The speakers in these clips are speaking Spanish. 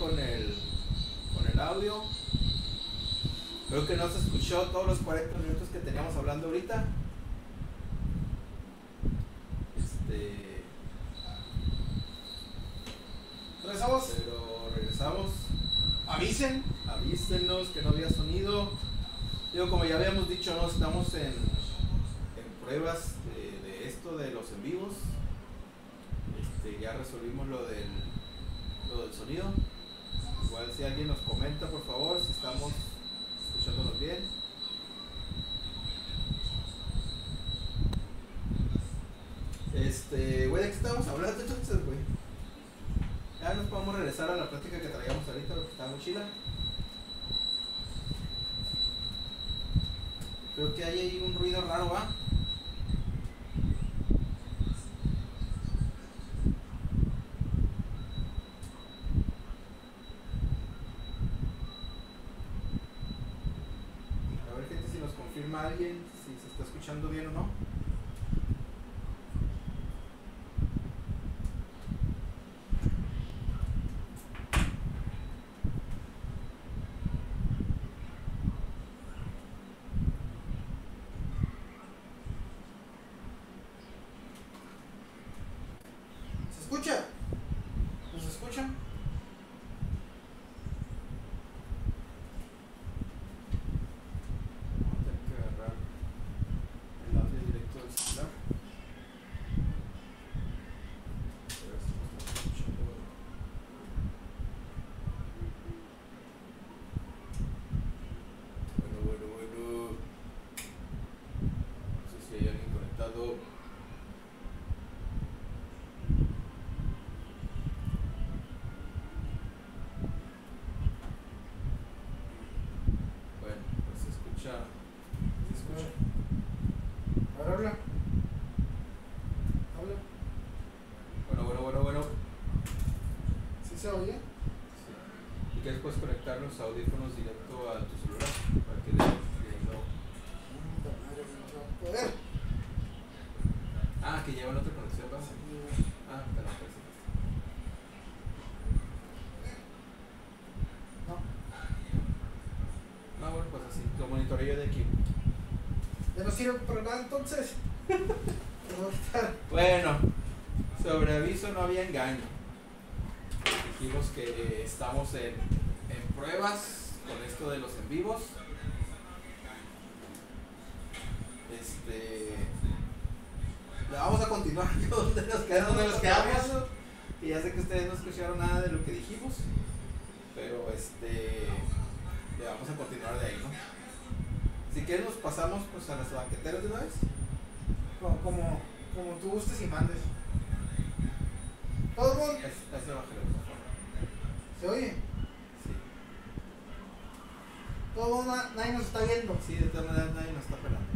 con el, con el audio. Creo que no se escuchó todos los 40 minutos que teníamos hablando ahorita. Este. Regresamos. Pero regresamos. Avisen. Avísenos que no había sonido. Digo, como ya habíamos dicho, no estamos en, en pruebas de, de esto de los en vivos. Este, ya resolvimos lo del, lo del sonido. Igual si alguien nos comenta, por favor, si estamos escuchándonos bien. Este, güey, ¿de qué estábamos hablando entonces, güey? Ya nos podemos regresar a la plática que traíamos ahorita, lo que está muy chila. Creo que hay ahí un ruido raro, ¿va? A ver, gente, si nos confirma alguien si se está escuchando bien o no. Escucha? ¿Nos escuchan? Vamos a tener que agarrar el audio directo del celular. A ver si nos está escuchando. Bueno, bueno, bueno. No sé si hay alguien conectado. Bueno, pues se escucha. Se escucha. A ver, habla. Habla. Bueno, bueno, bueno, bueno. ¿Sí se oye? Sí. Y quieres puedes conectar los audífonos directo a tu celular para que no- poder. Ah, que llevan otra conexión, ¿verdad? Ah, te la presento. No. No, bueno, pues así, lo monitoreo de aquí. Ya no sirve para nada entonces. Bueno, sobre aviso no había engaño. Dijimos que eh, estamos en, en pruebas con esto de los en vivos. Este. Vamos a continuar donde nos quedamos. Donde nos quedamos. Y ya sé que ustedes no escucharon nada de lo que dijimos. Pero este. Le vamos a continuar de ahí, ¿no? Si quieres nos pasamos pues a las banqueteras de una vez. Como, como, como tú gustes y mandes. Todo el mundo. Es, es de Evangelio, por favor. ¿Se oye? Sí. Todo na- nadie nos está viendo. Sí, de todas maneras nadie nos está pelando.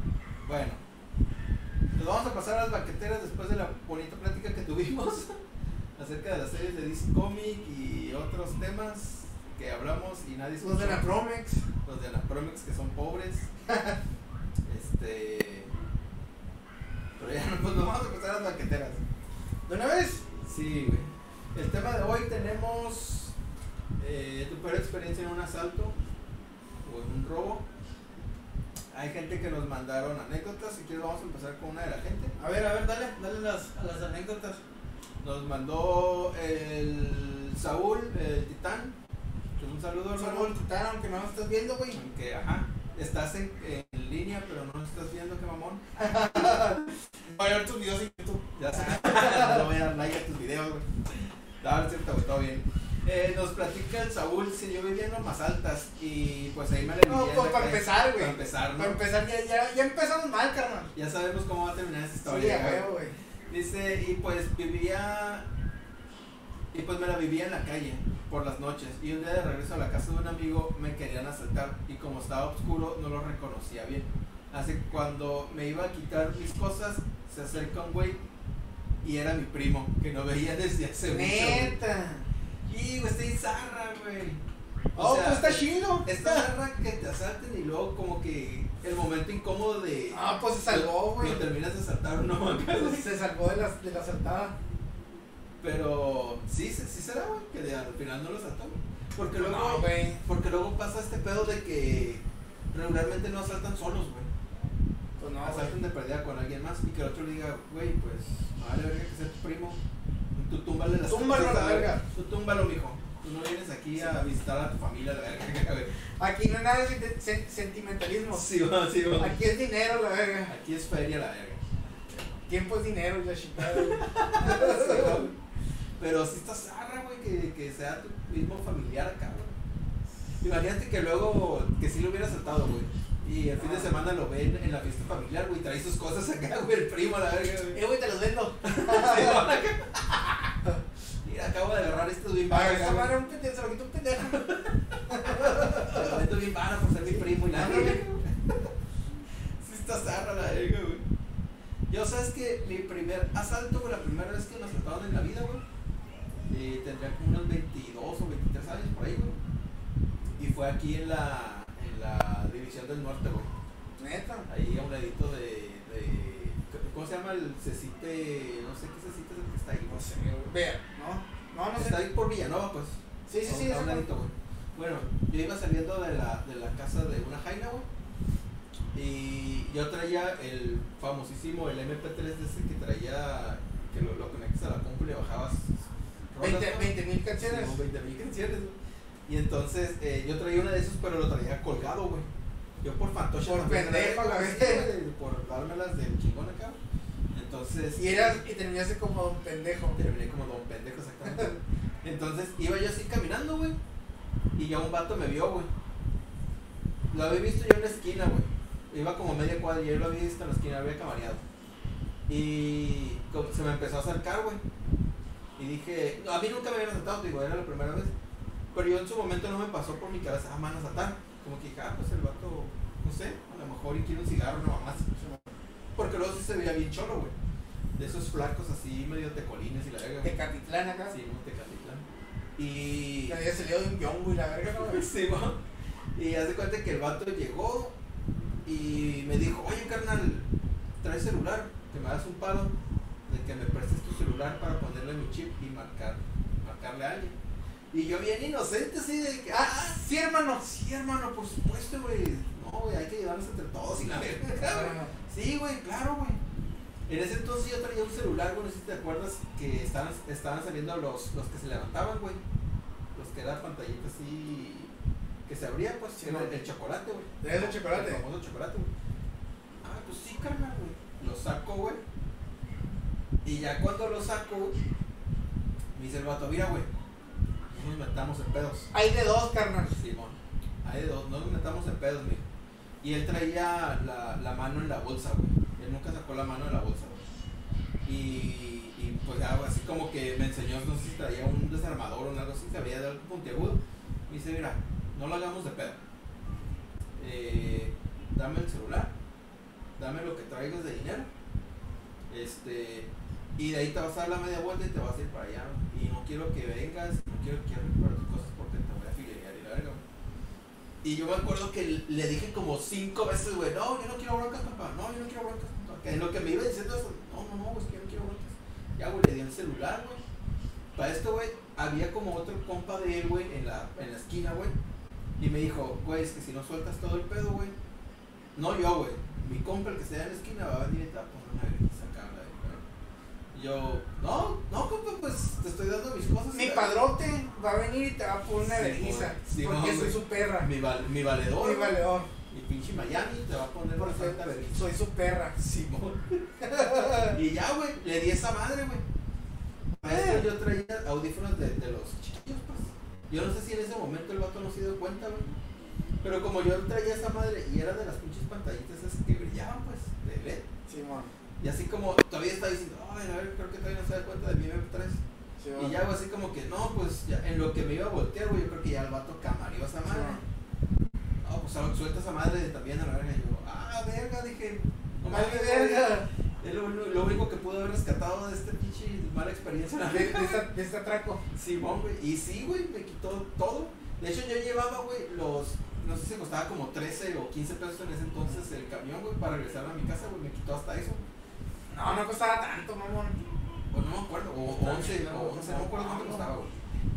Bueno, nos vamos a pasar a las banqueteras después de la bonita plática que tuvimos acerca de las series de DC Comic y otros temas que hablamos y nadie Los de la escuchó. Promex. Los de la Promex que son pobres. este. Pero ya no, pues nos vamos a pasar a las banqueteras. ¿De una vez? Sí, güey. El tema de hoy tenemos eh, tu peor experiencia en un asalto o en un robo. Hay gente que nos mandaron anécdotas. Si quieres, vamos a empezar con una de la gente. A ver, a ver, dale, dale las, a las anécdotas. Nos mandó el Saúl, el Titán. Un saludo, al titán, aunque no nos estás viendo, güey. Aunque, ajá, estás en, en línea, pero no nos estás viendo, qué mamón. Voy a ver tus videos en YouTube. Ya sé. no voy a dar like a tus videos, güey. No, es cierto, todo bien. Eh, nos platica el Saúl si yo vivía en más altas y pues ahí me No, pues para empezar, güey. Para empezar, ¿no? Para empezar, ya, ya, ya empezamos mal, carnal. Ya sabemos cómo va a terminar Sí, historia. a güey. güey. Dice, y pues vivía. Y pues me la vivía en la calle por las noches. Y un día de regreso a la casa de un amigo me querían asaltar. Y como estaba oscuro, no lo reconocía bien. Así que cuando me iba a quitar mis cosas, se acerca un güey. Y era mi primo, que no veía desde hace mucho. Neta. Y güey, está en zarra, güey. O Oh, sea, pues está chido. Esta garra que te asalten y luego como que el momento incómodo de... Ah, pues se salvó, güey. Lo terminas de asaltar no acá, güey. Se salvó de la, de la asaltada. Pero sí, sí sí será, güey, que de- al final no lo asaltó. Porque luego, No, güey. porque luego pasa este pedo de que regularmente no asaltan solos, güey. Pues no, asaltan güey. de perdida con alguien más y que el otro le diga, güey, pues, vale verga que sea tu primo. Tú túmbale las Túmbalo a la verga. Tú túmbalo, mijo. Tú no vienes aquí a visitar a tu familia, la verga, güey. Aquí no hay nada de sen- sen- sentimentalismo. Sí, va, sí, va. Aquí es dinero, la verga. Aquí es feria, la verga. Tiempo es dinero, y la chingada. Sí. Pero si estás zarra, güey, que, que sea tu mismo familiar acá, güey. Imagínate que luego, que sí lo hubiera asaltado, güey. Y el fin de Ah. semana lo ven en la fiesta familiar, güey, trae sus cosas acá, güey, el primo, la verga, güey. Eh, güey, te los vendo. Mira, acabo de agarrar estos bien Ah, varas, esa güey. un pendejo, se lo quito un pendejo. Te lo meto bien vara por ser mi primo y verga, güey. Sí está zarra la verga, güey. Yo, ¿sabes que Mi primer asalto, güey, la primera vez que me asaltaron en la vida, güey, eh, tendría como unos 22 o 23 años por ahí, güey. Y fue aquí en la, en la División del Norte, güey. Neta. Ahí a un ladito de, de- ¿Cómo se llama el Cecite? No sé qué Cecite es el que está ahí, No sé, güey. Vea, ¿no? No, no Está sé. ahí por Villanova, pues. Sí, sí, sí. A un ladito, güey. Bueno, yo iba saliendo de la, de la casa de una jaina, güey. Y yo traía el famosísimo, el MP3 de ese que traía, que lo, lo conectas a la compu y le bajabas. rolas, 20 ¿no? 20 mil canciones. Sí, 20 mil canciones, güey. Y entonces eh, yo traía una de esos, pero lo traía colgado, güey. Yo por fantoche. Por pendejo, la vez. Por dármelas del chingón acá. Entonces. Y, eras, y terminaste como un pendejo. Terminé como don pendejo, exactamente. Entonces iba yo así caminando, güey. Y ya un vato me vio, güey. Lo había visto yo en la esquina, güey. Iba como media cuadra y yo lo había visto en la esquina, había camareado. Y como se me empezó a acercar, güey. Y dije, a mí nunca me habían asaltado, digo, era la primera vez. Pero yo en su momento no me pasó por mi cabeza, ah, me van a asaltar. Como que dije, ah, pues el vato, no sé, a lo mejor y quiere un cigarro, no más. Porque luego sí se veía bien cholo, güey. De esos flacos así, medio tecolines y la verga. güey. Tecatitlán acá. Sí, un Tecatitlán. Y. Había salido de un yongo y la verga, ¿no? güey? Sí. Y haz de cuenta que el vato llegó y me dijo, oye carnal, trae celular, que me das un palo de que me prestes tu celular para ponerle mi chip y marcar, marcarle a alguien. Y yo bien inocente así de que, ah, Ah, sí, hermano. sí hermano, por supuesto, güey. No, güey, hay que ayudarnos entre todos y la verga. Ah, Sí, güey, claro, güey. En ese entonces yo traía un celular, güey, no sé si te acuerdas que estaban, estaban saliendo los, los que se levantaban, güey. Los que era pantallita así que se abría, pues, Sí, el chocolate, güey. ¿Traías el chocolate? El famoso chocolate, güey. Ah, pues sí, carnal, güey. Lo saco, güey. Y ya cuando lo saco, me dice el vato, mira, güey, nos metamos en pedos. Hay de dos, carnal. Simón. Hay de dos, no nos metamos en pedos, mijo. Y él traía la, la mano en la bolsa, güey. Él nunca sacó la mano de la bolsa, güey. Y, y pues así como que me enseñó, no sé si traía un desarmador o algo así, que había de algo puntiagudo. Me dice, mira, no lo hagamos de pedo. Eh, dame el celular, dame lo que traigas de dinero. Este, y de ahí te vas a dar la media vuelta y te vas a ir para allá. Y no quiero que vengas, no quiero que recuperar tus cosas porque te voy a filear y verga. güey. Y yo me acuerdo que le dije como cinco veces, güey, no, yo no quiero broncas, papá, no, yo no quiero broncas, en lo que me iba diciendo eso, no, no, no, pues que yo no quiero broncas. Ya, güey, le di el celular, güey. Para esto, güey, había como otro compa de él, güey, en la, en la esquina, güey. Y me dijo, güey, es que si no sueltas todo el pedo, güey. No yo, güey. Mi compa, el que está en la esquina, va a venir y te va a poner una vergüenza acá, la verga. Y yo, no, no, compa, pues te estoy dando mis cosas. Mi padrote va a venir y te va a poner una Sí, vergüenza. Sí, porque soy su perra. Mi, val- mi valedor. Mi valedor. Mi pinche Miami te va a poner santa vergüenza. soy su perra. Simón. y ya, güey, le di esa madre, güey. Para esto yo traía audífonos de, de los chiquillos, pues. Yo no sé si en ese momento el vato no se dio cuenta, güey. Pero como yo traía esa madre y era de las pinches pantallitas esas que brillaban, pues, de LED. Simón. Y así como todavía estaba diciendo, ay, a ver, creo que todavía no se da cuenta de mi MP3. Simón. Y ya, güey, así como que, no, pues, ya, en lo que me iba a voltear, güey, yo creo que ya el vato camarió esa madre. No, pues su- suelta esa madre también a la verga. Y yo, ah, verga, dije. No mames, verga. Es lo, lo- lo único que pude haber rescatado de este pinche mala experiencia. De, de verga. esta, de este atraco. Simón, güey. Y sí, güey, me quitó todo. De hecho, yo llevaba, güey, los. No sé si costaba como 13 o 15 pesos en ese entonces el camión, güey, para regresar a mi casa, güey. Me quitó hasta eso. No, no costaba tanto, mamón. O no me acuerdo, o 11, o 11, no me acuerdo cuánto costaba, güey.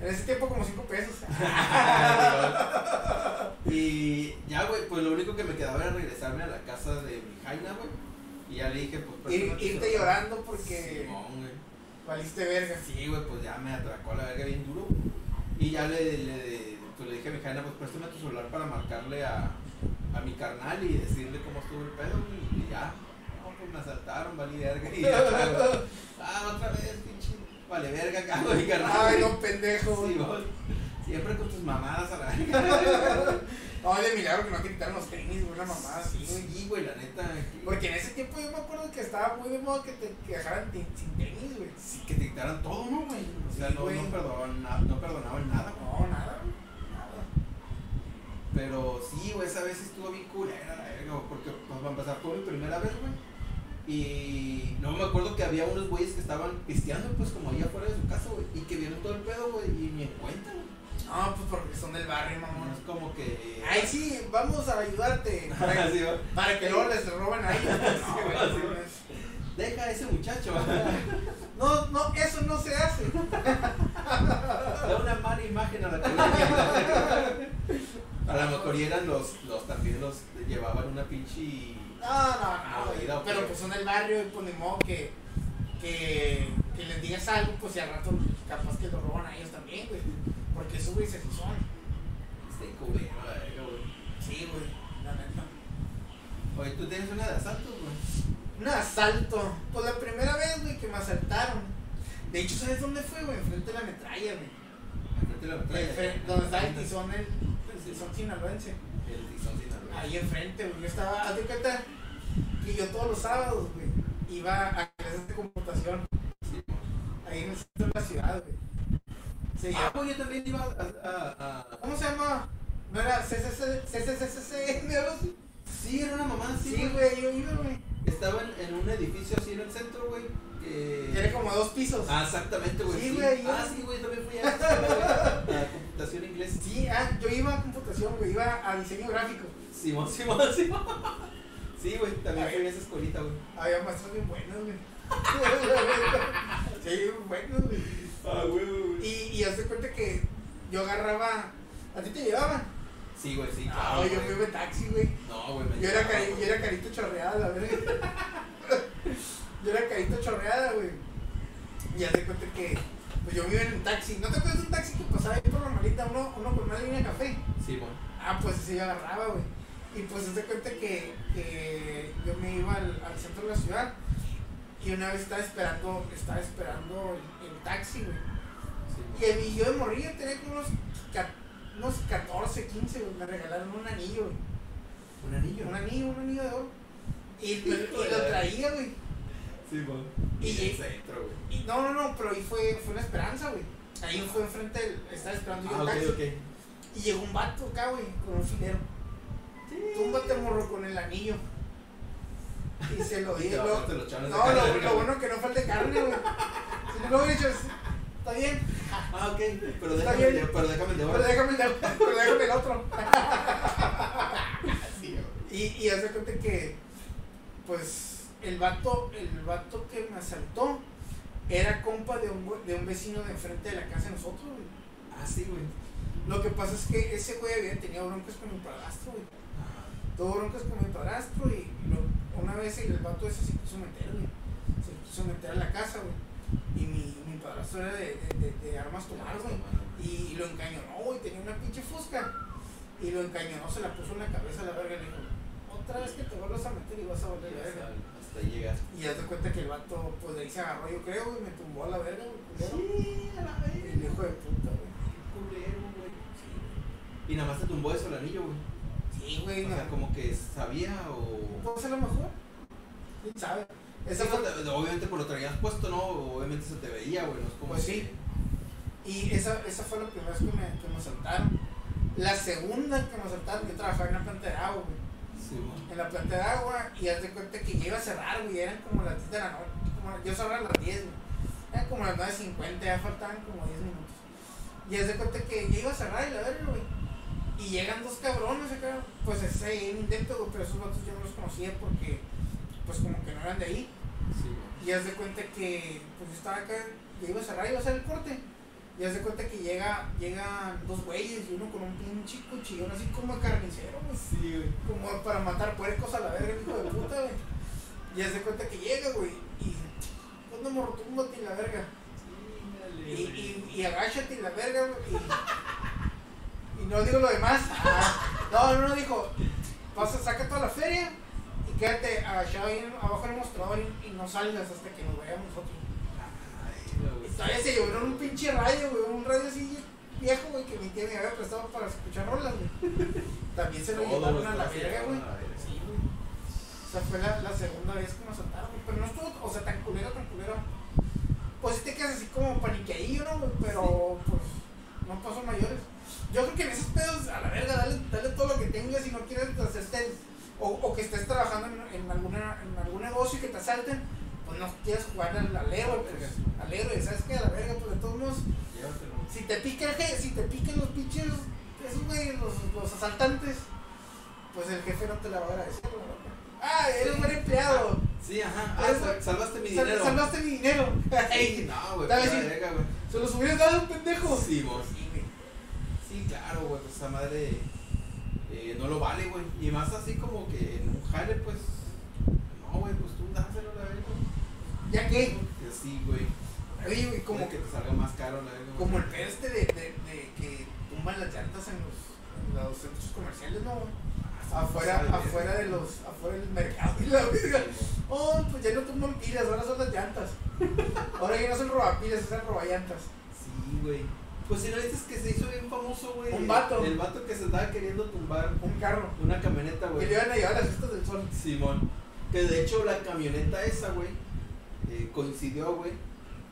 En ese tiempo como 5 pesos. y ya, güey, pues lo único que me quedaba era regresarme a la casa de mi Jaina, güey. Y ya le dije, pues. Ir, irte llorando porque Simón, güey. valiste verga. Sí, güey, pues ya me atracó la verga bien duro. Y ya le, le, pues le dije a mi Jaina, pues préstame tu celular para marcarle a, a mi carnal y decirle cómo estuvo el pedo, güey. Y ya, no, me asaltaron, vale verga. Y ya, ah, otra vez, pinche. Vale verga, cago mi carnal. Ay, no, pendejo. Sí. Siempre con tus mamadas a la verga. Ay, de milagro que no quitaron los tenis, güey, una mamada. Sí, güey, la neta. que- Porque en ese tiempo yo me acuerdo que estaba muy de moda que te que dejaran sin tenis, güey. Sí, que te dictaran todo, ¿no, güey? O sea, Sí, no, no, no perdonaban nada, güey. No, nada, güey. Nada. Pero sí, güey, esa vez estuvo bien culera la verga, porque pues para empezar fue mi primera vez, güey. Y no me acuerdo que había unos güeyes que estaban pisteando, pues como ahí afuera de su casa, güey, y que vieron todo el pedo, güey, y ni en cuenta, güey. No, pues porque son del barrio, mamón. es como que. Ay, sí, vamos a ayudarte. Para, Sí, para que luego les roben a ellos. No, Sí, güey, sí. no es- Deja a ese muchacho. No, no, eso no se hace. da una mala imagen a la comunidad. A lo mejor eran los, los también los llevaban una pinche. No, no, no, güey. Oído, Pero pues son del barrio y pues modo que, que, que les digas algo, pues si al rato capaz que lo roban a ellos también, güey. Porque esos güeyes así son. Este culero, güey. Sí, güey, la neta. Oye, tú tienes una de asaltos, güey. Un asalto. Pues la primera vez, güey, que me asaltaron. De hecho, ¿sabes dónde fue, güey? Enfrente de la metralla, güey. Enfrente de la. Enfrente- Donde está el tizón, el, el tizón sinaloense. El tizón Sinaloa. Ahí enfrente, güey. Yo estaba, haz de cuenta que yo todos los sábados, güey, iba a clases de computación. Ahí en el centro de la ciudad, güey. Se Ah, pues yo también iba a. a, a- ¿Cómo se llama? ¿No era CCC, CCCCN o algo así? Sí, era una mamá, sí, Sí, güey. yo iba, güey. Estaba en, en un edificio así en el centro, güey. Que... Tiene como dos pisos. Ah, exactamente, güey. Sí, güey, Ah, sí, güey, también fui a, a computación inglés. Sí, ah, yo iba a computación, güey, iba a diseño gráfico. Simón, Simón, Simón. Sí, güey, también fui a esa escuelita, güey. Había maestros bien buenos, güey. sí, buenos, güey. Ah, güey, güey. Y, y haz de cuenta que yo agarraba. ¿A ti te llevaban? Sí, güey, sí. No, claro, yo güey. me iba en taxi, güey. No, güey, me Yo era, cari- güey. yo era carito chorreada, la yo era carito chorreada, güey. Y haz de cuenta que. Pues yo iba en un taxi. ¿No te acuerdas de un taxi que pasaba ahí por la malita? Uno, uno con una línea de café. Simón. Ah, pues ese yo agarraba, güey. Y pues de cuenta que, que yo me iba al, al centro de la ciudad. Y una vez estaba esperando, estaba esperando el, el taxi, güey. Simón. Y yo de morrillo tenía como unos, unos 14, 15, güey. Me regalaron un anillo, güey. Un anillo. Un anillo, un anillo de oro. Y, y- y lo traía, güey. Simón. Y- Y el centro, güey. Y no, no, no, pero ahí fue, fue una esperanza, güey. Ahí fue enfrente, del, estaba esperando yo Ah, el taxi. ok. Y llegó un vato acá, güey, con un filero. Túmbate, morro, con el anillo. Y se lo di. No, lo, lo bueno que no falte carne, güey. Si no lo hubiera dicho, está bien, Ah, ok. Pero déjame, de, pero déjame de pero oro. déjame el, de- pero déjame el otro. Sí. Y, y haz de cuenta que, pues, el vato, el vato que me asaltó era compa de un, de un vecino de enfrente de la casa de nosotros, güey. Ah, sí, güey. Lo que pasa es que ese güey había tenido broncas con mi padrastro, güey. Tuvo broncas con mi padrastro y lo- una vez el vato ese se quiso meter, güey. Se quiso meter a la casa, güey. Y mi, mi padrastro era de, de, de- de armas tomar, güey. Y lo encañonó, güey. Tenía una pinche fusca. Y lo encañonó, se la puso en la cabeza a la verga y le dijo, otra vez que te vuelvas a meter y vas a valer verga. Hasta ahí llegaste. Y haz de cuenta que el vato, pues de ahí se agarró, yo creo, güey, me tumbó a la verga, güey. Sí, a la vez. El hijo de puta, güey. culero, güey. Y nada más te tumbó eso el anillo, güey. Sí, güey, O sea, no. como que sabía o. Pues a lo mejor. ¿Quién sabe? Esa Sí, fue, obviamente por lo traías puesto, ¿no? Obviamente se te veía, güey. No es como Pues que- sí. Y esa, esa fue la primera vez que me, que me asaltaron. La segunda que me asaltaron, yo trabajaba en una planta de agua, güey. Sí. En la planta de agua, y haz de cuenta que ya iba a cerrar, güey. Eran como las 10 de la noche. Como, yo cerraba a las 10, güey. Eran como las 9.50, ya faltaban como 10 minutos. Y haz de cuenta que ya iba a cerrar y la verga, güey. Y llegan dos cabrones acá. Pues ese intento, güey, pero esos vatos yo no los conocía porque, pues como que no eran de ahí. Sí. Y haz de cuenta que, pues yo estaba acá, ya iba a cerrar, iba a hacer el corte. Y haz de cuenta que llega, llegan dos güeyes y uno con un pinche cuchillón así como de carnicero, güey. Sí, güey. Como para matar puercos a la verga, hijo de puta, güey. Y haz de cuenta que llega, güey. Y, ¿cuándo morro, túmbate y la verga? Y, y, y agáchate y la verga, güey. Y no digo lo demás. Ah, no, no, no, dijo, pasa, saca toda la feria y quédate ahí abajo en el mostrador y, y no salgas hasta que nos veamos nosotros. Y todavía se llovió un pinche radio, güey, un radio así viejo, güey, que mi tía me había prestado para escuchar rolas, güey. También se lo llevaron a la verga, güey. Sí, güey. O sea, fue la, la segunda vez que nos saltaron, güey. Pero no estuvo, o sea, tan culero, tan culero. Pues te quedas así como paniqueadillo, ¿no? güey? Pero, pues, no pasó mayores. Yo creo que en esos pedos, a la verga, dale, dale todo lo que tengas y no quieres hacerte, o, o que estés trabajando en, en, alguna, en algún negocio y que te asalten, pues no quieres jugar al alero, pues, al héroe, ¿sabes qué? A la verga, pues de todos modos, si te pica jefe, si te pican los pinches, esos güey, los, los asaltantes, pues el jefe no te la va a agradecer, ¿no? Ah, eres buen empleado. Sí, ajá. Ah, sal- salvaste mi Sal- dinero. salvaste mi dinero. Sí, no, güey. Verga, güey. Se los hubieras dado un pendejo. Sí, vos. Sí, claro, güey, pues esa madre eh, no lo vale, güey. Y más así como que en un jale, pues. No, güey, pues tú dáselo a la verga. ¿Ya qué? Sí, güey. Oye, güey, Como que te salga más caro la verga. Como el pedo este de, de, de que tumban las llantas en los, en los centros comerciales, ¿no? Afuera, afuera de los, afuera del mercado y la verga. Oh, pues ya no tumban pilas, ahora son las llantas. Ahora ya no son robapilas, son roballantas. Sí, güey. Pues si no viste que se hizo bien famoso, güey. Un vato. El vato que se estaba queriendo tumbar Un carro. una camioneta, Que güey. le iban a llevar las fiestas del sol. Simón. Que de hecho la camioneta esa, güey, eh, coincidió, güey,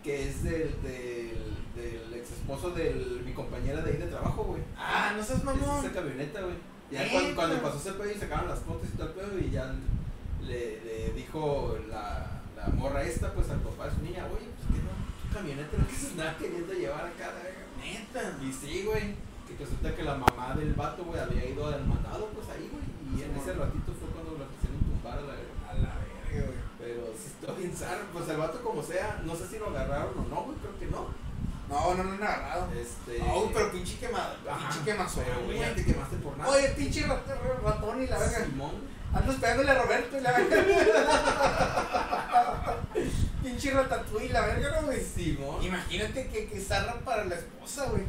que es del, del, del ex esposo de mi compañera de ahí de trabajo, güey. Ah, no seas Es mamón. esa camioneta, güey. Ya cuando, cuando pasó ese pedo y sacaron las fotos y todo el pedo y ya le, le dijo la, la morra esta, pues al papá de su niña, oye, pues que no, tu camioneta no que se andaba queriendo llevar acá, verga". Neta. Y sí, güey. Que resulta que la mamá del vato, güey, había ido al mandado, pues ahí, güey. Y en ese ratito fue cuando la quisieron tumbar a la verga. A la verga, güey. Pero sí está bien. Pues el vato como sea, no sé si lo agarraron o no, güey, creo que no. No, no, no han agarrado. Este. No, pero pinche quemado. Pinche quemazón, güey, te quemaste por nada. Oye, pinche rat- ratón y la verga. Simón. Ando esperándole a Roberto y la verga. pinche ratatouille y la verga, ¿no, güey? Simón. Imagínate que, que zarra para la esposa, güey.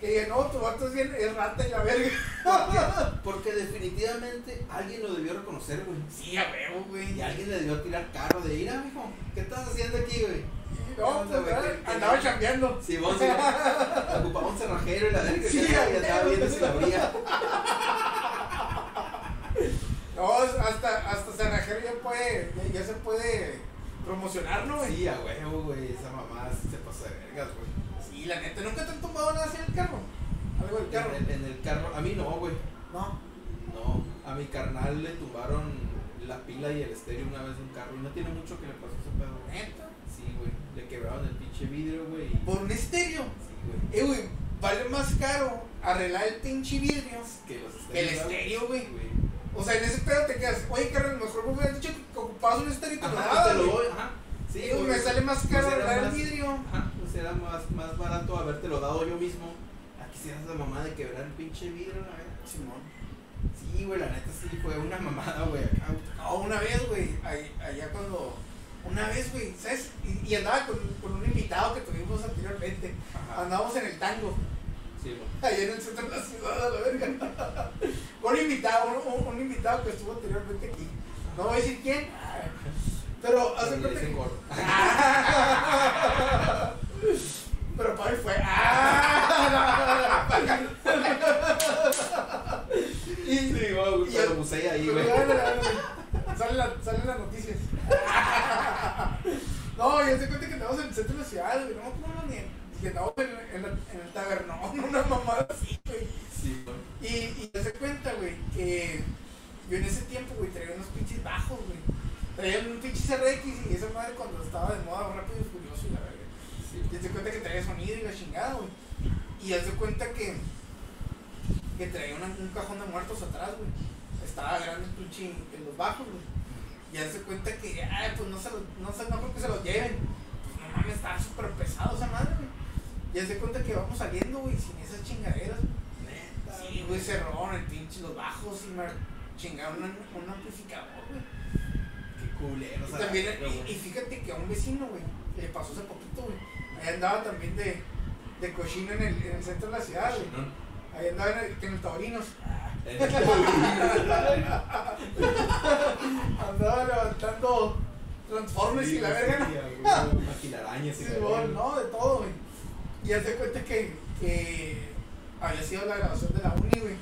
Que diga, no, tu vato es, bien, es rata y la verga. Porque, porque definitivamente alguien lo debió reconocer, güey. Sí, a huevo, güey. Y alguien le debió tirar carro de ira, mijo. ¿Qué estás haciendo aquí, güey? No, pues, andaba chambeando. Simón, Simón. Ocupaba un cerrajero y la verga Sí, que a y andaba huevo. viendo si la abría. No, hasta, hasta cerrajero ya puede, ya, ya se puede promocionar, ¿no, güey? Sí, a huevo, güey. Esa mamá se pasa de vergas, güey. Sí, la neta, ¿nunca te han tumbado nada así en el carro? Algo del carro. En el, en el carro, a mí no, güey. No. No, a mi carnal le tumbaron la pila y el estéreo una vez de un carro y no tiene mucho que le pasó ese pedo. Neta. Sí, güey. Le quebraron el pinche vidrio, güey. Por un estéreo. Sí, güey. Eh, güey, vale más caro arreglar el pinche vidrio Que los que el estéreos, estéreo, güey. O sea, en ese pedo te quedas, oye, carnal, mejor me hubieras dicho que ocupabas un estéreo y te lo Ajá, daba, te lo güey. doy, ajá. Sí, Digo, güey. me sale más Pues caro arreglar el vidrio. Ajá, pues era más, más barato habértelo dado yo mismo. Aquí si eras la mamá de quebrar el pinche vidrio, la verdad. Simón. Sí, güey, la neta sí fue una mamada, güey, acá. No, una vez, güey, ahí- allá cuando. Una vez, güey, ¿sabes? Y, y andaba con, con un invitado que tuvimos anteriormente. Ajá. Andábamos en el tango, Sí, allá en el centro de la ciudad, a la verga. un invitado, un, un- invitado que estuvo anteriormente aquí. No voy a decir quién, pero hace Le cuenta que-. Pero para él fue. Y, Sí, güey, y- pero bucea ahí, güey. Salen la, salen las noticias. no, yo cuenta que andamos en el centro de la ciudad, güey. No me acuerdo ni. Que andamos en, en, la- en el tabernón, una mamada así, güey. Sí, güey. Y, y se cuenta, güey, que yo en ese tiempo, güey, traía unos pinches bajos, güey. Traía un pinche CRX y esa madre cuando estaba de moda rápido y furioso y la verga. Sí. Y se cuenta que traía sonido y la chingada, güey. Y haz de cuenta que, que traía una- un cajón de muertos atrás, güey. Estaba grande el pinche en los bajos, güey. Y haz de cuenta que, ay, pues no se los, no sé, no creo que se los lleven. Pues no mames, estaba súper pesado esa madre, güey. Y haz de cuenta que vamos saliendo, güey, sin esas chingaderas. Neta. Sí, güey, se robaron el pinche los bajos y me chingaron un, un amplificador, güey. Qué culero. Y, también, y, y fíjate que a un vecino, güey, le pasó hace poquito, güey. Ahí andaba también de, de cochino en el, en el centro de la ciudad, güey. Ahí andaba en el, en el Taurinos. Andaba levantando Transformers y la verga. Maquilarañas y Sí, la verga. no, de todo, güey. Y haz de cuenta que, que había sido la grabación de la uni, güey.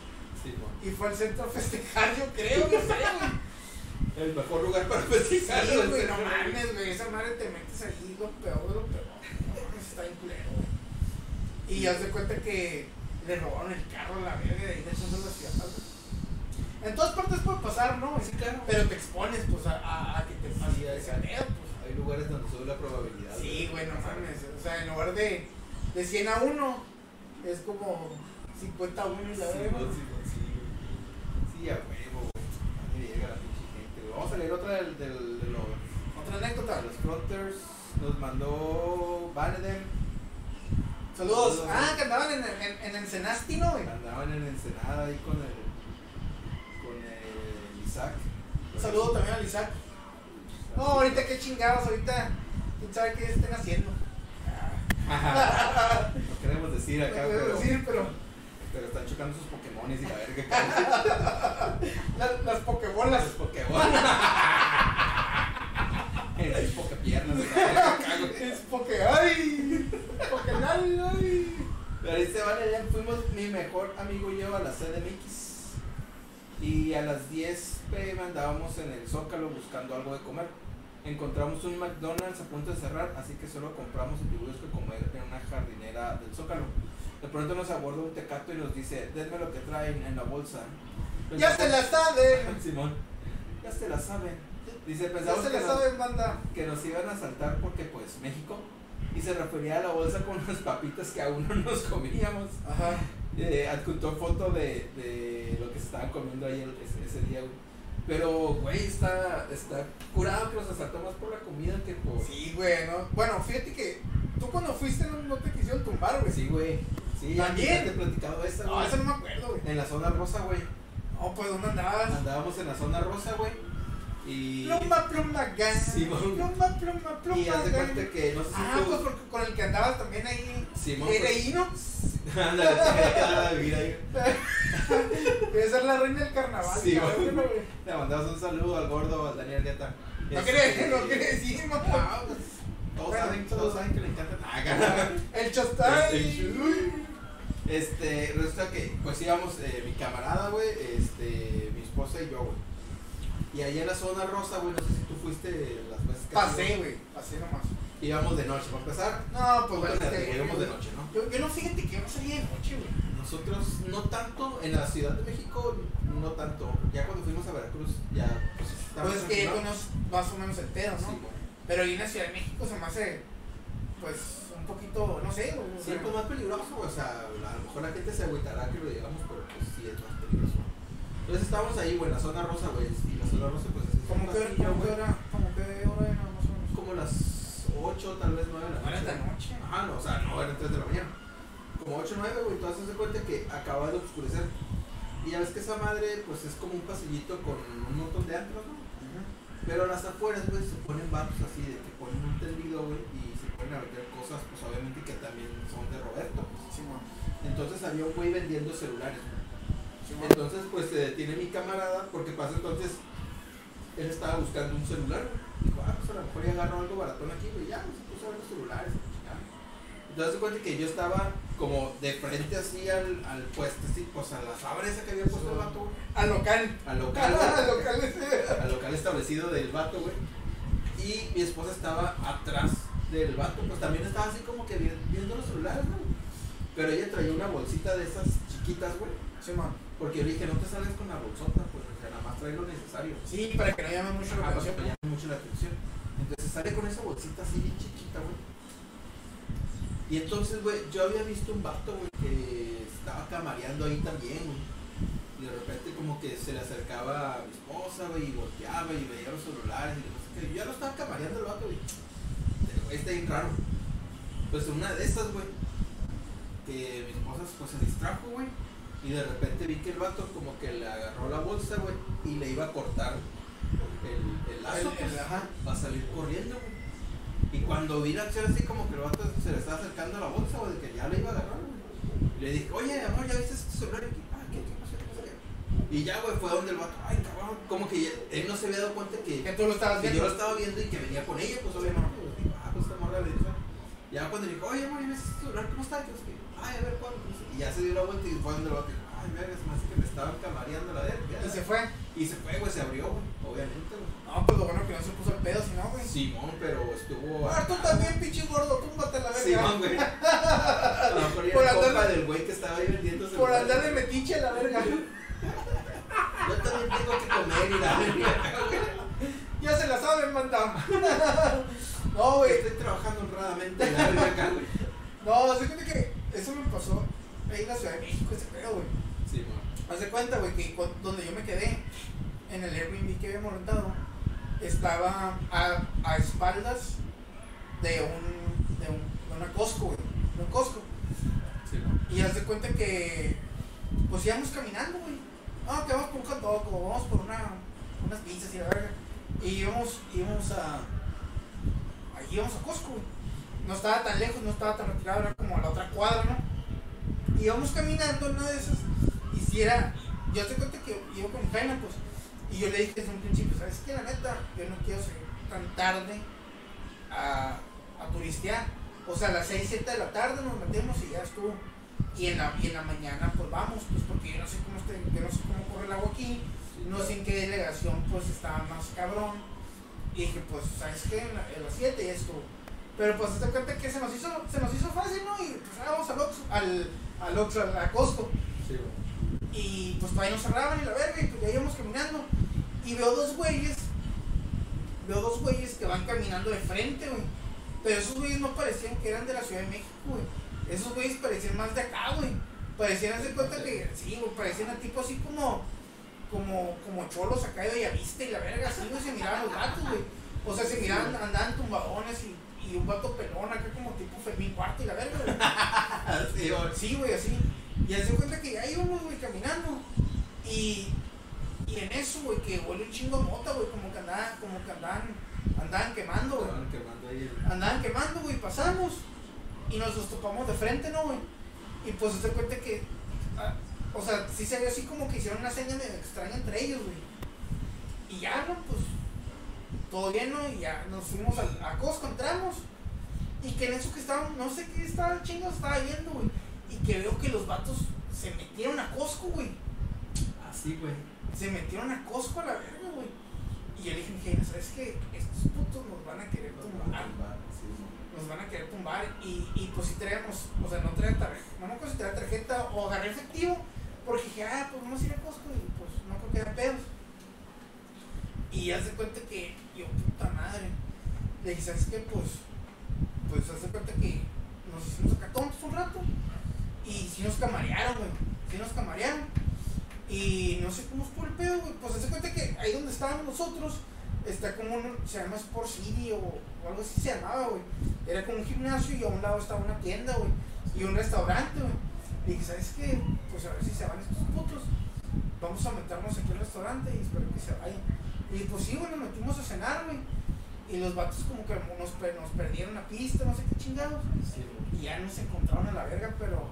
Sí. Y fue al centro a festejar, yo creo, no sé, güey. El mejor lugar para Sí, festejar. güey, no mames, güey. Esa madre te metes ahí lo peor de lo peor. No está bien culero, güey. Y haz de cuenta que le robaron el carro a la verga de ahí de la ciudad, güey. En todas partes puede pasar, ¿no? Sí, claro. Pero te expones, pues, a, a, a que te pase Sí, ese pues. Hay lugares donde sube la probabilidad. Sí, güey, no mames. O sea, en lugar de, de 100 a 1, es como 50 a 1 y la verga. sí, sí. Sí, a huevo, güey. Llega la pinche gente. Vamos a leer otra del, del, de los, Otra anécdota. los fronters. Nos mandó Vanedem. Saludos. Saludos, Ah, que andaban en, en, en Ensenasti, ¿no, güey? Andaban en Ensenada ahí con el. con el Isaac. Un saludo también al Isaac. No, ahorita qué chingados, ahorita. ¿Quién sabe qué estén haciendo? No queremos decir No acá, puedo pero, decir, pero pero están chocando sus Pokémon y la verga. la- las pokebolas. Los Pokémon. En sus Poképiernas. Es poke. ¡Ay! Pokenal, ay. Pero ahí se vale, ya fuimos mi mejor amigo y yo a la CDMX. Y a las 10 pm andábamos en el Zócalo buscando algo de comer. Encontramos un McDonald's a punto de cerrar, así que solo compramos y tuvimos que comer en una jardinera del Zócalo. De pronto nos aborda un tecato y nos dice, denme lo que traen en la bolsa. Ya se la saben. Simón, ya se la saben. Dice, Ya pensamos se que, la nos, saben, banda. que nos iban a asaltar porque pues México. Y se refería a la bolsa con las papitas que aún no nos comíamos. Ajá. Eh, adjuntó foto de, de lo que se estaban comiendo ahí el- ese, ese día. Pero, güey, está, está curado que los asaltó más por la comida que por... Sí, güey, ¿no? Bueno, fíjate que tú cuando fuiste no, no te quisieron tumbar, güey. Sí, güey. Sí, ¿También? te he platicado esa, No, güey. eso no me acuerdo, güey. En la zona rosa, güey. No, pues, ¿dónde andabas? Andábamos en la zona rosa, güey. Y... Pluma, pluma, gang. Simón. Pluma, pluma, pluma, Y haz de cuenta que, no sé si Ah, tú- pues porque con el que andabas también ahí. Simón, Era ahí, ¿no? Ándale, vivir ahí. Debe ser la reina del carnaval. Sí, cabrón. Le mandamos un saludo al gordo Daniel. No Este, quiere, no quiere decir, mamá. Todos Bueno, saben, todos- saben que le encanta. Ah. El chostay. Este, resulta que, pues íbamos, eh, mi camarada, güey, este, mi esposa y yo, güey. Y allá en la zona rosa, güey, no sé si tú fuiste las veces que Pasé, güey. Pasé nomás. Íbamos de noche, para empezar. No, pues Bueno, que- íbamos de noche, ¿no? Yo, yo no fíjate que yo no salía de noche, güey. Nosotros no tanto, en la Ciudad de México no tanto. Ya cuando fuimos a Veracruz, ya pues Pues es que conozco más o menos el pedo, ¿no? Sí. Pero ahí en la Ciudad de México se me hace, pues, un poquito, no sé, o Sí, pues más peligroso, o sea, a lo mejor la gente se agüitará que lo digamos, pero pues sí es más peligroso. Entonces estábamos ahí, güey, en la zona rosa, güey, y la zona rosa pues es ¿Cómo un que, pasillo, cómo que güey, hora, cómo que hora era más o menos? como las 8, tal vez 9 de la No era noche. de noche. Ajá, no, o sea, no, eran 3 de la mañana. Como 8 o 9, güey, tú haces de cuenta que acaba de oscurecer. Y ya ves que esa madre, pues es como un pasillito con un montón de antros, ¿no? Pero a las afueras, güey, se ponen vatos así, de que ponen un tendido, güey, y se ponen a vender cosas, pues obviamente que también son de Roberto. pues. Sí, man. Entonces había un güey vendiendo celulares, güey. Sí. Entonces, pues se detiene mi camarada, porque pasa entonces, él estaba buscando un celular, güey. Dijo, ah, pues a lo mejor ya agarro algo baratón aquí, güey, ya, pues se puso a ver los celulares. Entonces se cuenta que yo estaba como de frente así al, al puesto, así, pues a la fábrica esa que había puesto el vato, güey. Al local. Al local, Al local ese. al local establecido del vato, güey. Y mi esposa estaba atrás del vato, pues también estaba así como que vi- viendo los celulares, ¿no? Pero ella traía una bolsita de esas chiquitas, güey. Sí, man. Porque yo le dije, no te salgas con la bolsota, pues, más trae lo necesario. Sí, para que no llame mucho la atención. me llame mucho la atención. Entonces sale con esa bolsita así bien chiquita, güey. Y entonces, güey, yo había visto un vato, güey, que estaba camareando ahí también, güey. Y de repente como que se le acercaba a mi esposa, güey, y volteaba y veía los celulares y no sé qué. Yo ya lo estaba camareando el vato, güey. Está bien raro. Pues una de esas, güey, que mi esposa pues, se distrajo, güey. Y de repente vi que el vato como que le agarró la bolsa, güey, y le iba a cortar el, el lazo, pues, para salir corriendo, güey. Y cuando vi la acción así como que el vato se le estaba acercando a la bolsa, güey, de que ya le iba a agarrar, güey. Le dije, oye, amor, ¿ya viste este celular? Y, ah, ¿qué. Y ya, güey, fue donde el vato, ay, cabrón, como que ya- él no se había dado cuenta que, Que tú lo estabas que yo lo estaba viendo y que venía con ella, pues obviamente, pues, digo, ah, pues esta morra le dijo. Ya cuando le dijo, oye, amor, ¿ya ves este celular? ¿Cómo está? Y yo, ay, a ver, ¿cuál? Y ya se dio la vuelta y fue donde vato dijo, ay, verga, se me hace que me estaban camareando la verga. Y se fue. Y se fue, güey, se abrió, güey, obviamente, güey. No, pues lo bueno que no se puso el pedo, si no, güey. Simón, pero estuvo. Ah, tú también, pinche gordo, túmbate la verga. Simón, güey. Lo mejor Por andar del güey que estaba ahí vendiendo Por andar de metiche la verga. Yo también tengo que comer y la verga. Ya se la saben, manda. No, güey. Estoy trabajando honradamente en la verga acá, güey. No, se cuenta que eso me pasó ahí en la Ciudad de México, ese pedo, güey. Simón. Haz de cuenta, güey, que donde yo me quedé, en el Airbnb que habíamos rentado, estaba a, a espaldas de un, de un, de una Costco, güey, de un Costco. Simón. Y haz de cuenta que, pues íbamos caminando, güey. No, que vamos por un hot dog, o vamos por una, unas pizzas y la verga. Y íbamos, íbamos a, ahí íbamos a Costco, güey. No estaba tan lejos, no estaba tan retirado, era como a la otra cuadra, ¿no? Íbamos caminando una de esas, y si era, yo te cuenta que iba con Jaina, pues, y yo le dije desde un principio, ¿sabes qué? La neta, yo no quiero salir tan tarde a, a turistear. O sea, a las 6, 7 de la tarde nos metemos y ya estuvo. Y en la, en la mañana, pues vamos, pues porque yo no sé cómo, esté- yo no sé cómo corre el agua aquí, no sé en qué delegación, pues estaba más cabrón. Y dije, pues, ¿sabes qué? En las 7 ya estuvo. Pero pues, te cuenta que se nos hizo, se nos hizo fácil, ¿no? Y pues vamos al al, al Oxxo, a Costco. Simón. Y pues todavía nos cerraban y la verga, y pues ya íbamos caminando. Y veo dos güeyes, veo dos güeyes que van caminando de frente, güey. Pero esos güeyes no parecían que eran de la Ciudad de México, güey. Esos güeyes parecían más de acá, güey. Parecían hacer cuenta que, sí, güey, parecían a tipo así como, como, como cholos acá de Bellavista y la verga, así, güey, se miraban los gatos, güey. O sea, se miraban, andaban tumbadones y, y un vato pelón acá como tipo Fermín Cuarto y la verga, güey. Sí, güey, así. Y hace cuenta que ya íbamos, güey, caminando. Y, y en eso, güey, que huele un chingo mota, güey, como que andaban, como que andaban, andaban quemando, güey. Estaban quemando ahí Andaban quemando, güey, pasamos. Y nos los topamos de frente, ¿no, güey? Y pues se cuenta que, ah, o sea, sí se ve así como que hicieron una seña medio extraña entre ellos, güey. Y ya, ¿no? Pues, todo bien, ¿no? Y ya nos fuimos a, a Costco, entramos. Y que en eso que estaban, no sé qué estaba chingados estaba viendo, güey. Y que veo que los vatos se metieron a Costco, güey. Así, güey. Se metieron a Costco a la verga, güey. Y yo le dije, "Ingenio, ¿sabes qué? Estos putos nos van a querer tumbar. Nos van a querer tumbar. Y, y pues si traíamos, o sea, no traía tarjeta. No me acuerdo si traía tarjeta o agarré efectivo. Porque dije, ah, pues vamos a ir a Costco. Y pues no creo que haya pedos. Y haz de cuenta que yo, puta madre. Le dije, ¿sabes qué? Pues, pues haz de cuenta que nos hicimos acá tontos un rato. Y sí nos camarearon, güey. Sí nos camarearon. Y no sé cómo estuvo el pedo, güey. Pues haz de cuenta que ahí donde estábamos nosotros, está como un, se llama Sport City o, o algo así se llamaba, güey. Era como un gimnasio y a un lado estaba una tienda, güey. Y un restaurante, güey. Y dije, ¿sabes qué? Pues a ver si se van estos putos. Vamos a meternos aquí al restaurante y espero que se vayan. Y pues sí, güey, nos metimos a cenar, güey. Y los vatos como que nos, nos perdieron la pista, no sé qué chingados. Y ya nos encontraron a la verga, pero.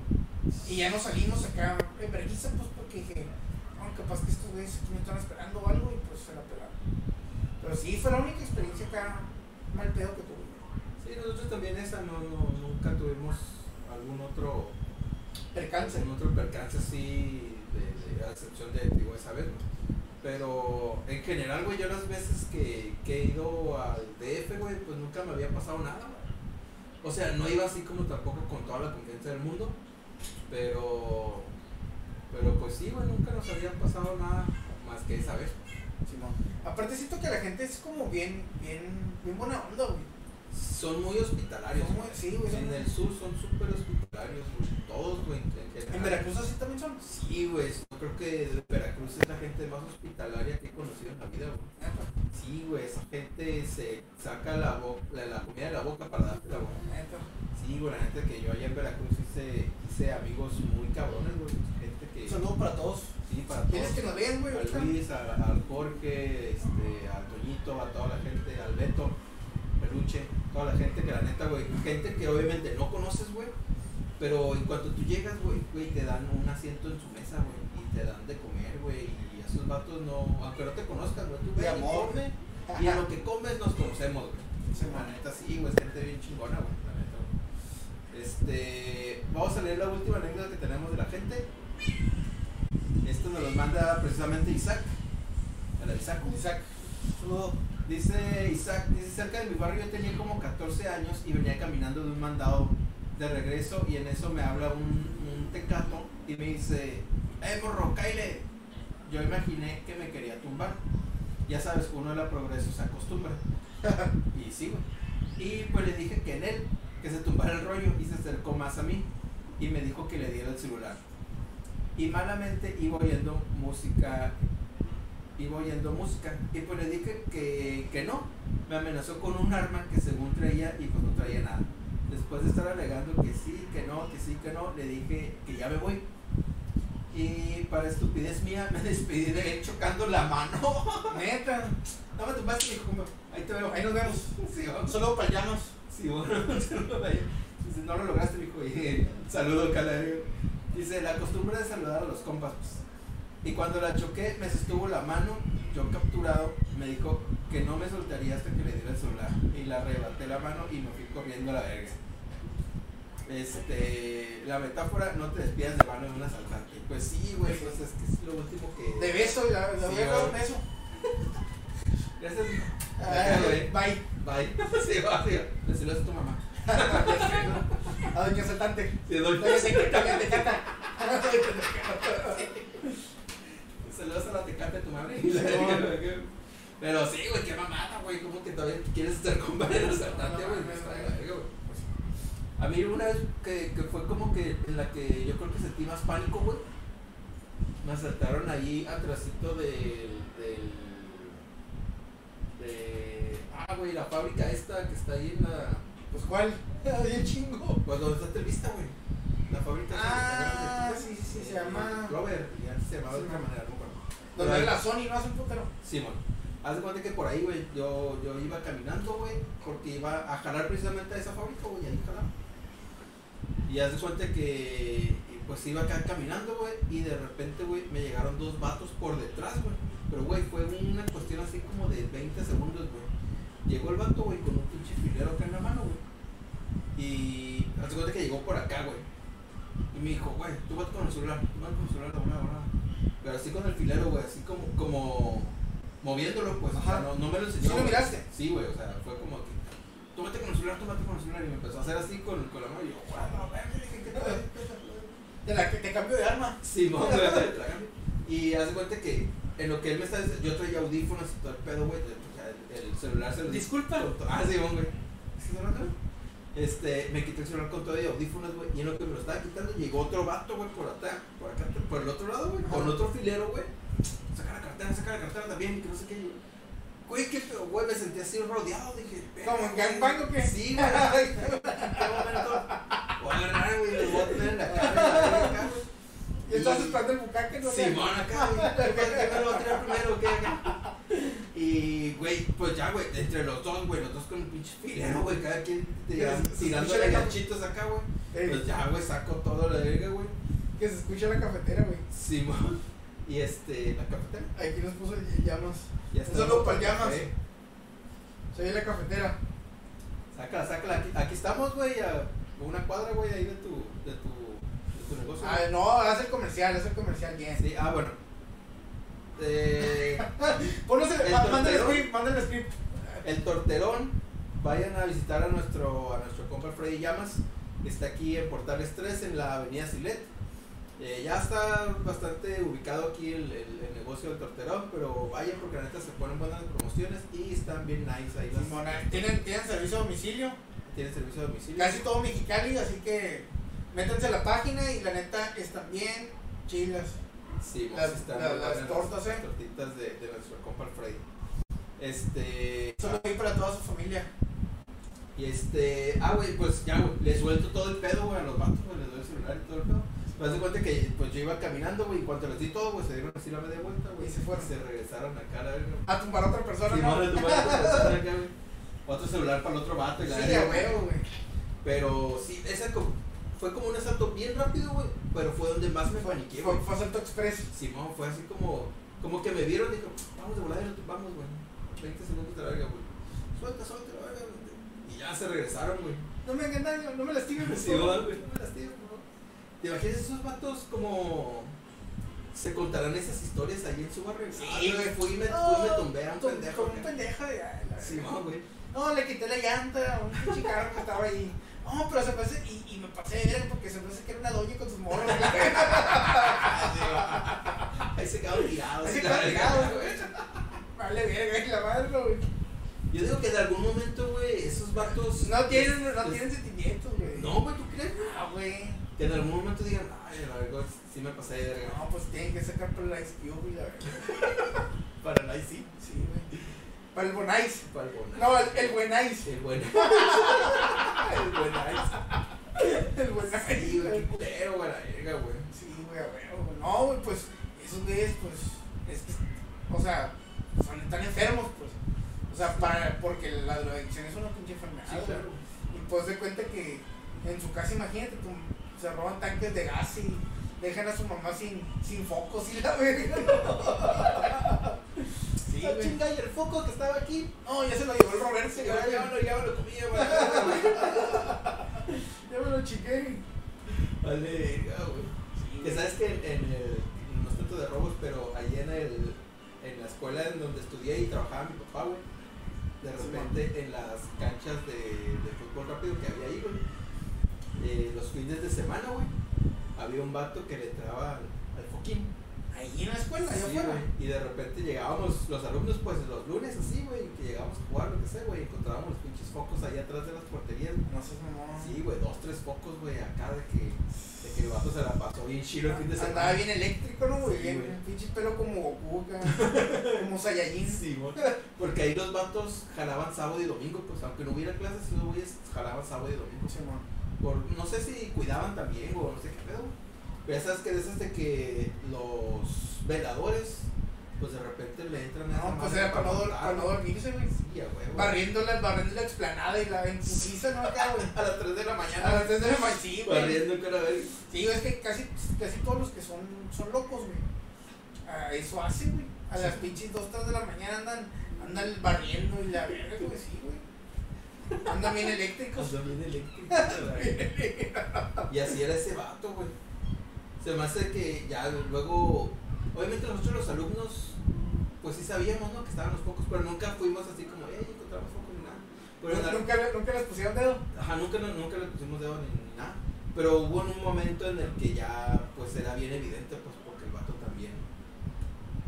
Y ya nos salimos acá en vergüenza, pues porque dije, no, capaz que estos güeyes aquí me están esperando o algo y pues se la pelaron. Pero sí, fue la única experiencia acá mal pedo que tuve. Sí, nosotros también esa no, no, nunca tuvimos algún otro Percance. algún otro percance así de, de a excepción de digo esa vez ¿no? Pero en general güey yo las veces que, que he ido al DF güey pues nunca me había pasado nada güey. o sea no iba así como tampoco con toda la confianza del mundo pero pero pues sí güey nunca nos había pasado nada más que esa vez Simón. Aparte siento que la gente es como bien, bien, bien buena onda, güey. Son muy hospitalarios. Son muy- sí, güey, son En el sur son súper hospitalarios, güey. Todos, güey. ¿En. Veracruz así también son? Sí, güey. Yo creo que Veracruz es la gente más hospitalaria que he conocido en la vida, güey. Neta, Sí, güey. Esa gente se saca la, la, la comida de la boca para dártela, güey. neta. Sí, güey. La gente que yo allá en Veracruz hice, hice amigos muy cabrones, güey. Gente que. Un saludo para todos. Sí, para ¿Quieres todos. que nos vean, güey? Al? Luis, al Jorge, este, al Toñito, a toda la gente, al Beto, Peluche, toda la gente que la neta, güey, gente que obviamente no conoces, güey, pero en cuanto tú llegas, güey, güey, te dan un asiento en su mesa, güey, y te dan de comer, güey, y esos vatos no, aunque no te conozcan, güey, tú ven y amor. come, y en lo que comes nos conocemos, güey. Sí, La neta sí, güey, es gente bien chingona, güey, la neta, güey. Este, vamos a leer la última anécdota que tenemos de la gente. Esto nos lo manda precisamente Isaac. Isaac. Isaac, saludo. Dice Isaac, dice cerca de mi barrio yo tenía como 14 años y venía caminando de un mandado de regreso y en eso me habla un, un tecato y me dice, ¡Eh, morro, caile! Yo imaginé que me quería tumbar. Ya sabes, uno de la progreso se acostumbra. y sí, güey. Y pues le dije que en él, que se tumbara el rollo y se acercó más a mí y me dijo que le diera el celular. Y malamente iba oyendo música iba oyendo música y pues le dije que, que no, me amenazó con un arma que según traía y pues no traía nada. Después de estar alegando que sí, que no, que sí, que no, le dije que ya me voy. Y para estupidez mía me despedí de él chocando la mano. Neta. No me tumbaste, hijo, ahí te veo. Ahí nos vemos. Sí, vamos. saludo para Llanos. Sí, bueno, Dice, no lo lograste. Y saludo, calario. Dice, la costumbre de saludar a los compas. pues. Y cuando la choqué, me sostuvo la mano. Yo capturado, me dijo que no me soltaría hasta que le diera el celular. Y le arrebaté la mano y me fui corriendo a la verga. Este, la metáfora, no te despidas de mano de un asaltante. Pues sí, güey, pues es que es lo último que. De beso, ya, ya Sí, voy a dar un beso. Gracias. Ah. Bye. Bye. Sí, va, sí. Saludas a tu mamá. A doña Asaltante. Sí, doy. Doña Secretaria de Cata. Saludos a la tecate de tu madre. Pero sí, güey, qué mamada, güey. ¿Cómo que todavía quieres estar con varios asaltantes, güey? A mí una vez que, que fue como que en la que yo creo que sentí más pánico, güey. Me asaltaron ahí atrásito del, del. de. Ah, güey, la fábrica esta que está ahí en la. Pues cuál? Bien chingo. Pues donde está Telvista, güey. La fábrica Ah, sí, sí, sí, se llama. Clover, y antes se llamaba de otra man. manera. Donde es la Sony, no hace un putero. Simón. Haz de cuenta que por ahí, güey, yo, yo iba caminando, güey, porque iba a jalar precisamente a esa fábrica, güey, ahí jalaba. Y haz de cuenta que, pues iba acá caminando, güey, y de repente, güey, me llegaron dos vatos por detrás, güey. Pero, güey, fue una cuestión así como de 20 segundos, güey. Llegó el vato, güey, con un pinche filero acá en la mano, güey. Y haz de cuenta que llegó por acá, güey. Y me dijo, güey, tú vas con el celular, tú vas con el celular, una hora. Pero así con el filero, güey, así como, como moviéndolo, pues, o sea, Ajá. no, no me lo ¿Sí enseñó. lo güey. miraste? Sí, güey, o sea, fue como que, tómate con el celular, tómate con el celular. Y me empezó a hacer así con, con la mano. Y yo, güey, no, dije. De la que te cambio de arma. Sí, güey. Y haz de cuenta que en lo que él me está diciendo, yo traía audífonos y todo el pedo, güey. O sea, el, el celular se lo Disculpa. Ah, sí, güey. ¿Sí, no, no? Este, me quité el celular con todo y audífonos, güey. Y en lo que me lo estaba quitando, llegó otro vato, güey, por acá, por acá, por el otro lado, güey, con otro filero, güey. Saca la cartera, saca la cartera también, que no sé qué. Güey, qué pedo, güey, me sentí así rodeado, dije. ¿Como en "Verga, gangbang o qué? Sí, güey. ¿En qué momento? Voy a agarrar, güey, los voy a tener en la cara, y güey. Estás esperando el bucaque, ¿no? Simón acá, güey. ¿Qué me lo va a tirar primero? ¿Qué? Y, güey, pues ya, güey, entre los dos, güey, los dos con un pinche filero, güey, cada quien la ganchitos acá, güey. Ey, Pues ya, güey, saco todo la verga, güey. que se escucha la cafetera, güey. Simón. Y este, la cafetera. Aquí nos puso el llamas. Ya Un saludo para el llamas. Llamas. Soy la cafetera. Sácala, sácala. Aquí, aquí estamos, güey, a una cuadra, güey, ahí de tu, de tu, de tu negocio. Ah, no, haz el comercial, haz el comercial bien. Sí, ah, bueno. Eh, el tortero. script, el script. el torterón, vayan a visitar a nuestro, a nuestro compa Freddy Llamas, que está aquí en Portales 3, en la avenida Silet. Eh, ya está bastante ubicado aquí el, el, el negocio del torterón, pero vaya porque la neta se ponen buenas promociones y están bien nice ahí. las- ¿tienen, tienen servicio a domicilio. Tienen servicio a domicilio. Casi todo Mexicali, así que métanse a la página y la neta están bien chilas. Sí, Las- están las- muy las tortas, las ¿eh? tortitas de, de nuestro compa Freddy. Este. Solo ahí para toda su familia. Y este. Ah, güey, pues ya, güey. Le suelto todo el pedo, güey, a los vatos, güey. Les doy el celular y todo el pedo. Haz de cuenta que pues yo iba caminando, güey. Y cuando les di todo, güey, se dieron así la media vuelta, güey. Y se fueron. Se regresaron acá, la verga. A tumbar a otra persona, Sí, ¿no? madre, tu madre, tu persona acá, güey. Otro celular para el otro vato y la Sí, a güey. huevo, güey. Pero sí, esa co- fue como un asalto bien rápido, güey. Pero fue donde más me paniqué, güey. Fue, fue Asalto Express. Simón fue así como, como que me vieron y dijo, vamos de volada y tumbamos, güey. 20 segundos de la verga, güey. Suelta, suelta la verga, güey. Y ya se regresaron, güey. No me hagan daño, no me lastimen. por Sí, güey, no me por favor. ¿Te imaginas esos vatos como se contarán esas historias ahí en su barrio? Sí, Ah, yo güey. Fui y me, fui y me tumbé a un pendejo. Con un pendejo, ya. Sí, no, güey. No, le quité la llanta a un pinche carro que estaba ahí. No, pero se parece, y, y me pasé de ver porque se parece que era una doña con sus morros. Ahí se. Así y la quedaron verga, tirados, güey. Vale, verga, y la madre, güey. Yo digo que en algún momento, güey, esos vatos. No tienen, no tienen sentimientos, güey. No, güey, ¿tú crees? Ah, güey. Que en algún momento digan, ay, la verdad, sí me pasé de verga. No, pues tienen que sacar por el Ice Cube y la verga. Para el sí. Sí, güey. Para el Bonais. Para el Bonai. No, el, el buen Ice. El bueno. el buen. El buen Sí, güey, qué culero, güey, la verga, güey. Sí, güey, a güey. No, güey, pues esos güeyes, pues, es que, o sea, son, están enfermos, pues. O sea, para, porque la drogadicción es una pinche enfermedad, Sí, güey. Y pues de cuenta que en su casa, imagínate, tú, se roban tanques de gas y dejan a su mamá sin, sin focos y la verga. Sí, güey. chinga, y el foco que estaba aquí. No, ya se lo llevó el Roberto, Ya, ya, ya ya, me lo, ya me lo comí, güey. ya me lo chiqué. Vale, verga, güey. Que sabes que en, en el. No es tanto de robos, pero allí en el. En la escuela en donde estudié y trabajaba mi papá, güey. De Sí, repente en las canchas de, de fútbol rápido que había ahí, güey. eh, los fines de semana, güey. Había un vato que le entraba al, al foquín. Ahí en la escuela, allá Sí, afuera. Y de repente llegábamos, los alumnos, pues los lunes así, güey, que llegábamos a jugar, lo que sea, güey, encontrábamos los pinches focos ahí atrás de las porterías. No seas mamón. Sí, güey, dos, tres focos, güey, acá de que, de que el vato se la pasó bien chido el fin de semana. Andaba bien eléctrico, ¿no, güey? Sí, bien, pinche pelo como Goku, como Saiyajin. Sí, güey. Porque ahí los vatos jalaban sábado y domingo, pues aunque no hubiera clases, los güeyes jalaban sábado y domingo. Por, no sé si cuidaban también o no sé qué pedo. Sabes que de esas de que los veladores, pues de repente le entran a No, pues era para no, para no dormirse, güey. Sí, a huevo. Barriendo la, barriendo la explanada y la emputiza, ¿no? Acá, güey. A las 3 de la mañana. A las 3 de la mañana, sí, güey. Barriendo cara ver. Sí, es que casi, casi todos los que son, son locos, güey. Ah, eso hacen, güey. A las pinches 2, 3 de la mañana andan, andan barriendo y la verga, güey, sí, güey. Andan bien eléctricos. Ando bien eléctrico. la verga. y así era ese vato, güey. Se me hace que ya luego. Obviamente nosotros los alumnos, pues sí sabíamos, ¿no? Que estaban los focos, pero nunca fuimos así como, hey, encontramos focos ni nada. Pero ¿Nunca, nunca les pusieron dedo. Ajá, nunca, nunca le pusimos dedo ni, ni nada. Pero hubo en un momento en el que ya, pues era bien evidente, pues porque el vato también,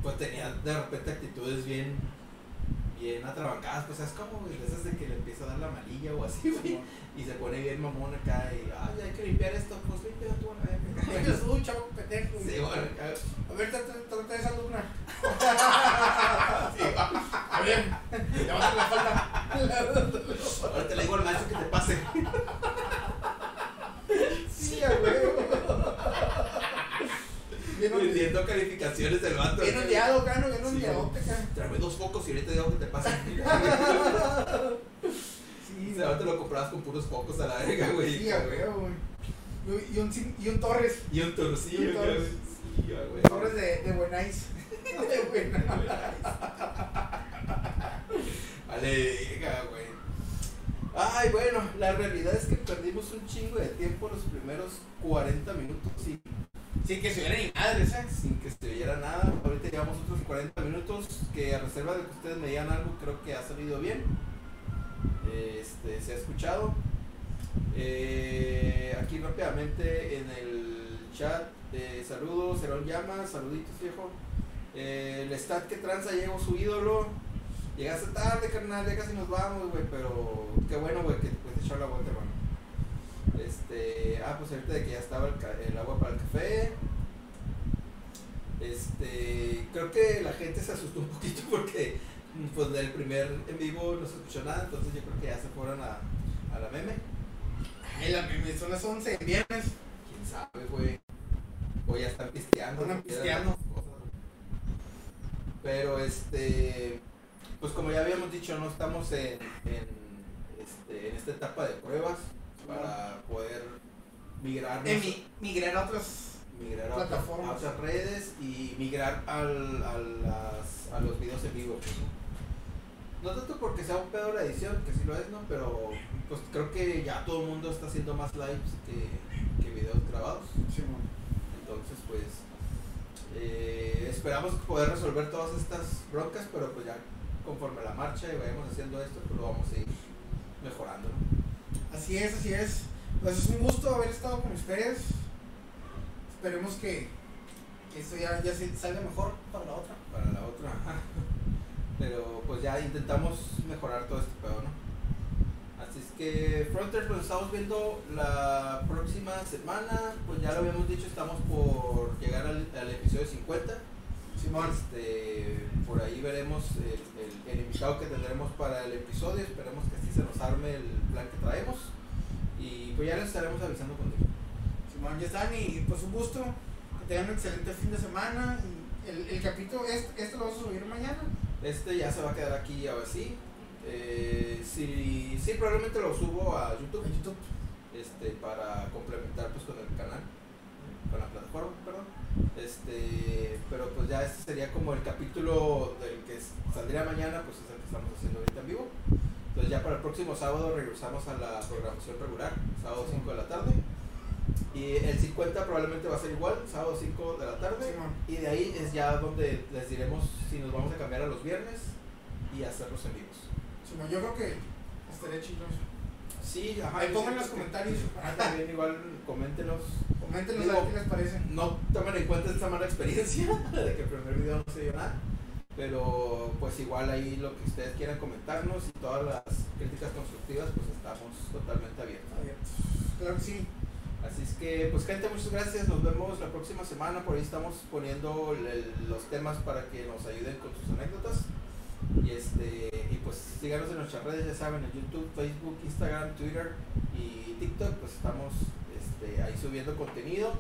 pues tenía de repente actitudes bien, bien atrabancadas, pues es como, güey, esas de que le empieza a dar la malilla o así, güey, y se pone bien mamón acá y, ay, hay que limpiar esto, pues limpia tú, a ver. Ellos, uy, chavo, pendejo. Sí, bueno, A ver, trata esa luna. sí, A ver, levanta la falda. ahora te le digo al maestro que te pase. Sí, a huevo. Bien ondeado, Vendiendo calificaciones del vato. bien ondeado, cano, bien acá. Tráeme dos focos y ahorita digo que te pasen. Y ahora te lo comprabas con puros focos a la verga, güey. Sí, güey. Y un, y un Torres. Y un torcillo. Torres. Sí, güey. Torres de, de Buenais. De Buenais. Güey. Ay, bueno, la realidad es que perdimos un chingo de tiempo los primeros 40 minutos sin, Sí, que se hubiera ni madres, ¿eh? sin que se oyera nada. Ahorita llevamos otros 40 minutos que a reserva de que ustedes me digan algo, creo que ha salido bien. Este, se ha escuchado. Eh, aquí rápidamente en el chat. Eh, saludos, Serón Llama, saluditos viejo. Eh, el stat que tranza llegó su ídolo. Llegaste tarde, carnal, ya casi nos vamos, güey, pero qué bueno, güey, que te puedes echar la vuelta, hermano. Este, ah, pues ahorita de que ya estaba el, el agua para el café. Este, creo que la gente se asustó un poquito porque pues del primer en vivo no se escuchó nada, entonces yo creo que ya se fueron a, a la meme. Ay, la meme, son las 11, viernes. Quién sabe, güey. O ya están pisteando. Están. Pero este, pues como ya habíamos dicho, no estamos en, en, este, en esta etapa de pruebas para poder migrar migrar a otras. migrar a otras, Plataformas. a otras redes y migrar al, a, las, a los videos en vivo. ¿No? Tanto porque sea un pedo la edición, que sí lo es, ¿no? Pero pues creo que ya todo el mundo está haciendo más lives que, que videos grabados. Entonces, pues eh, esperamos poder resolver todas estas broncas, pero pues ya conforme la marcha y vayamos haciendo esto, pues lo vamos a ir mejorando, ¿no? Así es, así es. Pues es un gusto haber estado con ustedes. Esperemos que, que esto ya, ya se salga mejor para la otra. para la otra. ajá. Pero pues ya intentamos mejorar todo este pedo, ¿no? Así es que Fronters pues estamos viendo la próxima semana, pues ya lo habíamos dicho, estamos por llegar al, al episodio 50. Simón. Este, por ahí veremos el, el- el invitado que tendremos para el episodio, esperemos que así se nos arme el plan que traemos. Y pues ya les estaremos avisando contigo. Simón, ya están y pues un gusto. Que tengan un excelente fin de semana. El, el capítulo, este, este lo vamos a subir mañana. Este ya se va a quedar aquí ahora sí. Eh, sí, sí, probablemente lo subo a YouTube. En YouTube. este, para complementar pues con el canal, con la plataforma, perdón. Este, pero pues ya este sería como el capítulo del que saldría mañana, pues es el que estamos haciendo ahorita en vivo. Entonces ya para el próximo sábado regresamos a la programación regular, sábado 5 de la tarde. Y el 50 probablemente va a ser igual, sábado 5 de la tarde. Y de ahí es ya donde les diremos si nos vamos a cambiar a los viernes y hacerlos en vivos. Simón, yo creo que estaría chido. Sí, ajá. Ahí pongan siento los comentarios. Ah, también igual coméntenos Coméntenos Digo, a ver qué les parece. no tomen en cuenta esta mala experiencia de que el primer video no se dio nada. Pero pues igual ahí lo que ustedes quieran comentarnos y todas las críticas constructivas pues estamos totalmente abiertos. Abiertos. Claro que sí. Así es que pues gente muchas gracias, nos vemos la próxima semana, por ahí estamos poniendo los temas para que nos ayuden con sus anécdotas. Y este y pues síganos en nuestras redes, ya saben, en YouTube, Facebook, Instagram, Twitter y TikTok, pues estamos este, ahí subiendo contenido.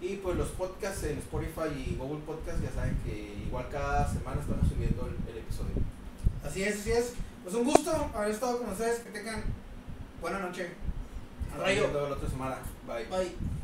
Y pues los podcasts en Spotify y Google Podcast ya saben que igual cada semana estamos subiendo el episodio. Así es, así es. Pues un gusto haber estado con ustedes. Que tengan buena noche. Nos vemos la otra semana. Bye. Bye.